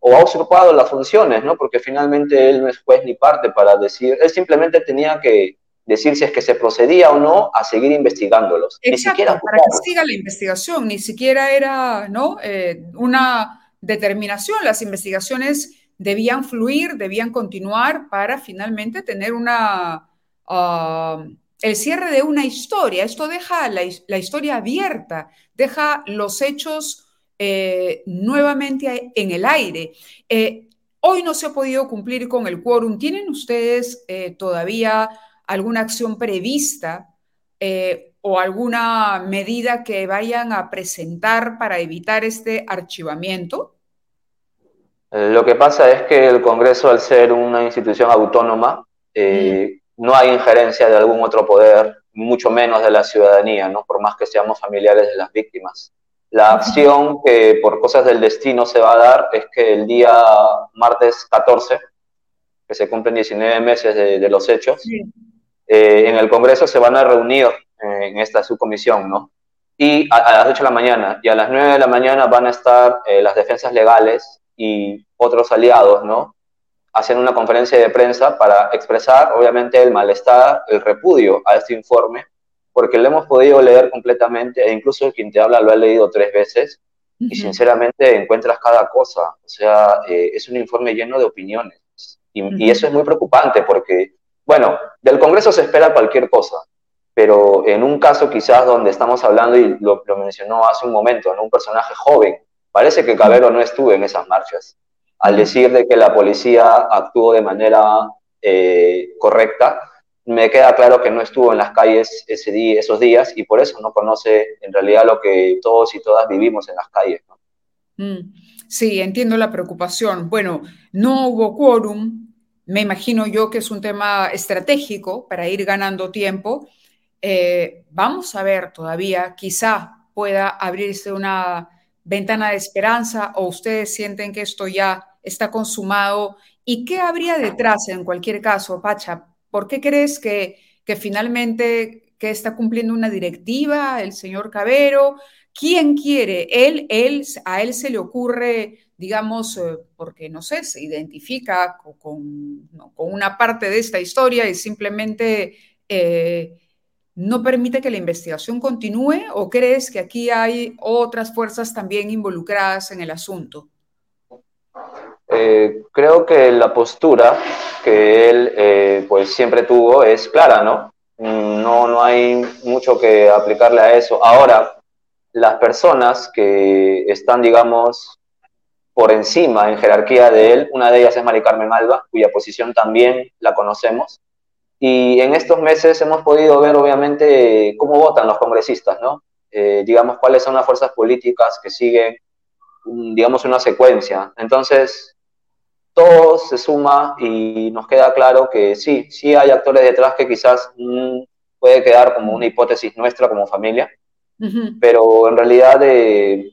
o ha usurpado las funciones, ¿no? Porque finalmente él no es juez ni parte para decir, él simplemente tenía que decir si es que se procedía o no a seguir investigándolos. Exacto, ni siquiera para que siga la investigación, ni siquiera era, ¿no? Eh, una determinación, las investigaciones debían fluir, debían continuar para finalmente tener una, ah, el cierre de una historia. Esto deja la, historia abierta, deja los hechos eh, nuevamente en el aire. Eh, hoy no se ha podido cumplir con el quórum. ¿Tienen ustedes eh, todavía alguna acción prevista o alguna medida que vayan a presentar para evitar este archivamiento? Lo que pasa es que el Congreso, al ser una institución autónoma, eh, no hay injerencia de algún otro poder, mucho menos de la ciudadanía, ¿no? por más que seamos familiares de las víctimas. La acción que por cosas del destino se va a dar es que el día martes 14, que se cumplen 19 meses de, los hechos, eh, en el Congreso se van a reunir eh, en esta subcomisión, ¿no? Y a, las 8 de la mañana, y a las 9 de la mañana van a estar las defensas legales y otros aliados, ¿no? Hacen una conferencia de prensa para expresar, obviamente, el malestar, el repudio a este informe, porque lo hemos podido leer completamente, e incluso quien te habla lo ha leído tres veces, y sinceramente encuentras cada cosa. O sea, eh, es un informe lleno de opiniones. Y, eso es muy preocupante porque, bueno, del Congreso se espera cualquier cosa, pero en un caso quizás donde estamos hablando, y lo, lo mencionó hace un momento, ¿no? un personaje joven, Parece que Cabero no estuvo en esas marchas. Al decir de que la policía actuó de manera eh, correcta, me queda claro que no estuvo en las calles ese día, esos días y por eso no conoce en realidad lo que todos y todas vivimos en las calles. Mm, sí, entiendo la preocupación. Bueno, no hubo quórum. Me imagino yo que es un tema estratégico para ir ganando tiempo. Eh, vamos a ver todavía, quizá pueda abrirse una ventana de esperanza o ustedes sienten que esto ya está consumado? ¿Y qué habría detrás en cualquier caso, Pacha? ¿Por qué crees que, que finalmente que está cumpliendo una directiva el señor Cabero? ¿Quién quiere? Él, él, a él se le ocurre, digamos, eh, porque no sé, se identifica con, con, una parte de esta historia y simplemente eh, no permite que la investigación continúe o crees que aquí hay otras fuerzas también involucradas en el asunto? Eh, creo que la postura que él eh, pues siempre tuvo es clara, ¿no? ¿no? No hay mucho que aplicarle a eso. Ahora, las personas que están, digamos, por encima en jerarquía de él. Una de ellas es Mari Carmen Alba, cuya posición también la conocemos. Y en estos meses hemos podido ver, obviamente, cómo votan los congresistas, ¿no? Eh, digamos, cuáles son las fuerzas políticas que siguen, digamos, una secuencia. Entonces, todo se suma y nos queda claro que sí, sí hay actores detrás que quizás mm, puede quedar como una hipótesis nuestra como familia, pero en realidad eh,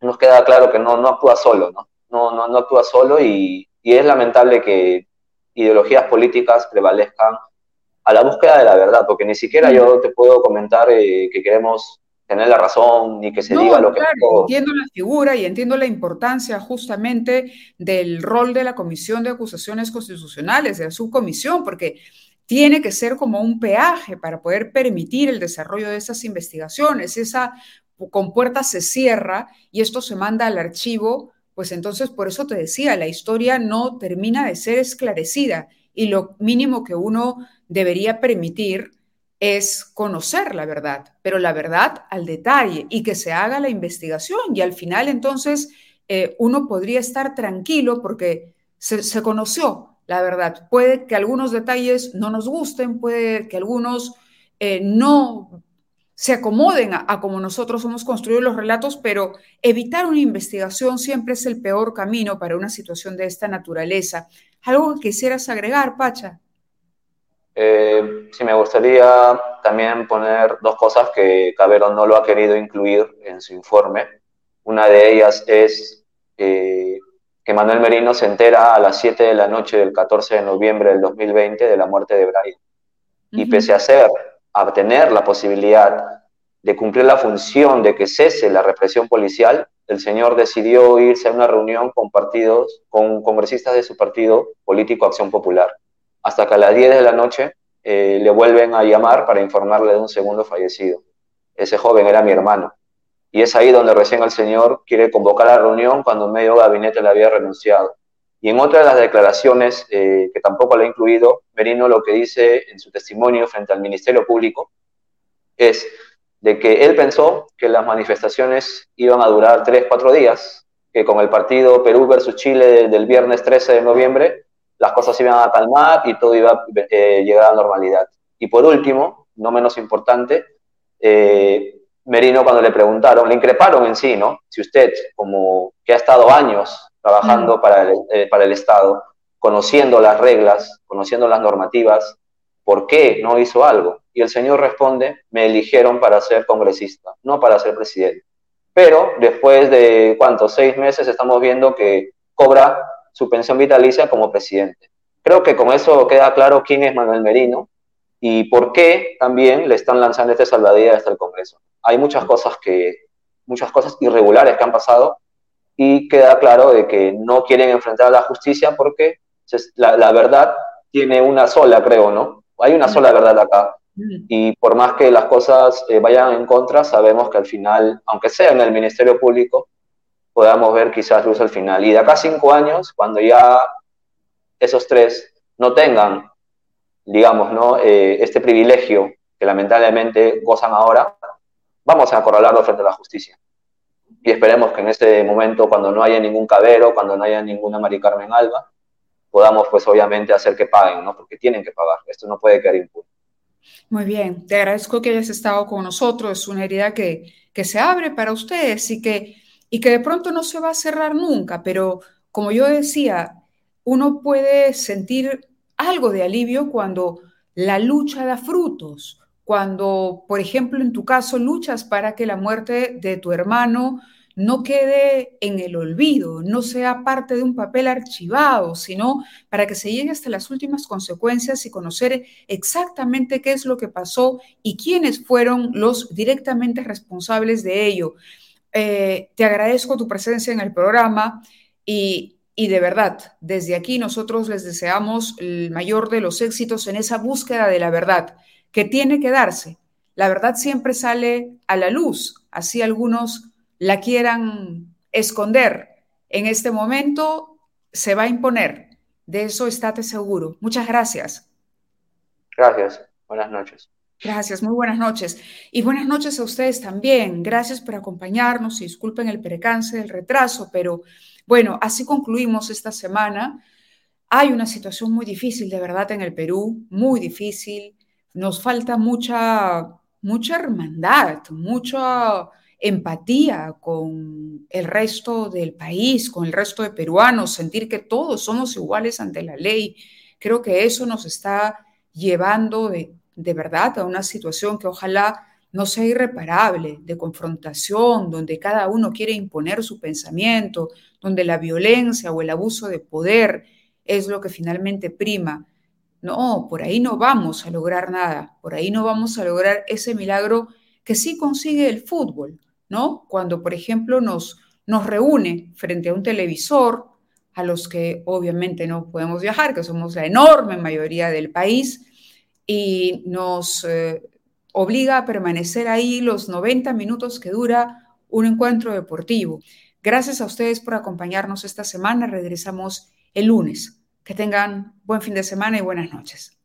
nos queda claro que no, no actúa solo, ¿no? No, no, no actúa solo y, y es lamentable que ideologías políticas prevalezcan a la búsqueda de la verdad, porque ni siquiera yo te puedo comentar eh, que queremos tener la razón ni que se diga lo que... Entiendo la figura y entiendo la importancia justamente del rol de la Comisión de Acusaciones Constitucionales, de la subcomisión, porque tiene que ser como un peaje para poder permitir el desarrollo de esas investigaciones. Esa compuerta se cierra y esto se manda al archivo, pues entonces por eso te decía, la historia no termina de ser esclarecida y lo mínimo que uno debería permitir es conocer la verdad, pero la verdad al detalle y que se haga la investigación y al final entonces eh, uno podría estar tranquilo porque se, conoció la verdad. Puede que algunos detalles no nos gusten, puede que algunos eh, no se acomoden a, a, como nosotros hemos construido los relatos, pero evitar una investigación siempre es el peor camino para una situación de esta naturaleza. ¿Algo que quisieras agregar, Pacha? Eh, sí, me gustaría también poner dos cosas que Cabero no lo ha querido incluir en su informe. Una de ellas es eh, que Manuel Merino se entera a las 7 de la noche del 14 de noviembre del 2020 de la muerte de Brian. Y pese a ser, a tener la posibilidad de cumplir la función de que cese la represión policial, el señor decidió irse a una reunión con partidos, con congresistas de su partido político Acción Popular hasta que a las 10 de la noche eh, le vuelven a llamar para informarle de un segundo fallecido. Ese joven era mi hermano. Y es ahí donde recién el Señor quiere convocar la reunión cuando medio gabinete le había renunciado. Y en otra de las declaraciones, eh, que tampoco le ha incluido, Merino lo que dice en su testimonio frente al Ministerio Público es de que él pensó que las manifestaciones iban a durar tres, cuatro días, que con el partido Perú versus Chile del viernes 13 de noviembre las cosas iban a calmar y todo iba a eh, llegar a la normalidad. Y por último, no menos importante, eh, Merino cuando le preguntaron, le increparon en sí, ¿no? Si usted, como que ha estado años trabajando para, el, eh, para el Estado, conociendo las reglas, conociendo las normativas, ¿por qué no hizo algo? Y el señor responde, me eligieron para ser congresista, no para ser presidente. Pero después de, ¿cuántos? Seis meses estamos viendo que cobra su pensión vitalicia como presidente. Creo que con eso queda claro quién es Manuel Merino y por qué también le están lanzando este salvadía hasta el Congreso. Hay muchas cosas que, muchas cosas irregulares que han pasado y queda claro de que no quieren enfrentar a la justicia porque la, verdad tiene una sola, creo, ¿no? Hay una sola verdad acá. Y por más que las cosas eh, vayan en contra, sabemos que al final, aunque sea en el Ministerio Público, podamos ver quizás luz al final. Y de acá a cinco años, cuando ya esos tres no tengan, digamos, ¿no? Eh, este privilegio que lamentablemente gozan ahora, vamos a acorralarlo frente a la justicia. Y esperemos que en este momento, cuando no haya ningún cabero, cuando no haya ninguna Mari Carmen Alba, podamos pues obviamente hacer que paguen, ¿no? Porque tienen que pagar. Esto no puede quedar impune. Muy bien, te agradezco que hayas estado con nosotros. Es una herida que, que se abre para ustedes y que y que de pronto no se va a cerrar nunca, pero como yo decía, uno puede sentir algo de alivio cuando la lucha da frutos, cuando, por ejemplo, en tu caso luchas para que la muerte de tu hermano no quede en el olvido, no sea parte de un papel archivado, sino para que se llegue hasta las últimas consecuencias y conocer exactamente qué es lo que pasó y quiénes fueron los directamente responsables de ello. Eh, te agradezco tu presencia en el programa y, y de verdad, desde aquí nosotros les deseamos el mayor de los éxitos en esa búsqueda de la verdad que tiene que darse. La verdad siempre sale a la luz, así algunos la quieran esconder. En este momento se va a imponer. De eso estate seguro. Muchas gracias. Gracias. Buenas noches. Gracias, muy buenas noches. Y buenas noches a ustedes también. Gracias por acompañarnos. Disculpen el percance del retraso, pero Bueno, así concluimos esta semana. Hay una situación muy difícil, de verdad, en el Perú, muy difícil. Nos falta mucha, mucha hermandad, mucha empatía con el resto del país, con el resto de peruanos, sentir que todos somos iguales ante la ley. Creo que eso nos está llevando de, de verdad a una situación que ojalá no sea irreparable, de confrontación, donde cada uno quiere imponer su pensamiento, donde la violencia o el abuso de poder es lo que finalmente prima. No, por ahí no vamos a lograr nada, por ahí no vamos a lograr ese milagro que sí consigue el fútbol, ¿no? Cuando, por ejemplo, nos, nos reúne frente a un televisor, a los que obviamente no podemos viajar, que somos la enorme mayoría del país, y nos eh, obliga a permanecer ahí los 90 minutos que dura un encuentro deportivo. Gracias a ustedes por acompañarnos esta semana. Regresamos el lunes. Que tengan buen fin de semana y buenas noches.